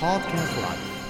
Podcast Live.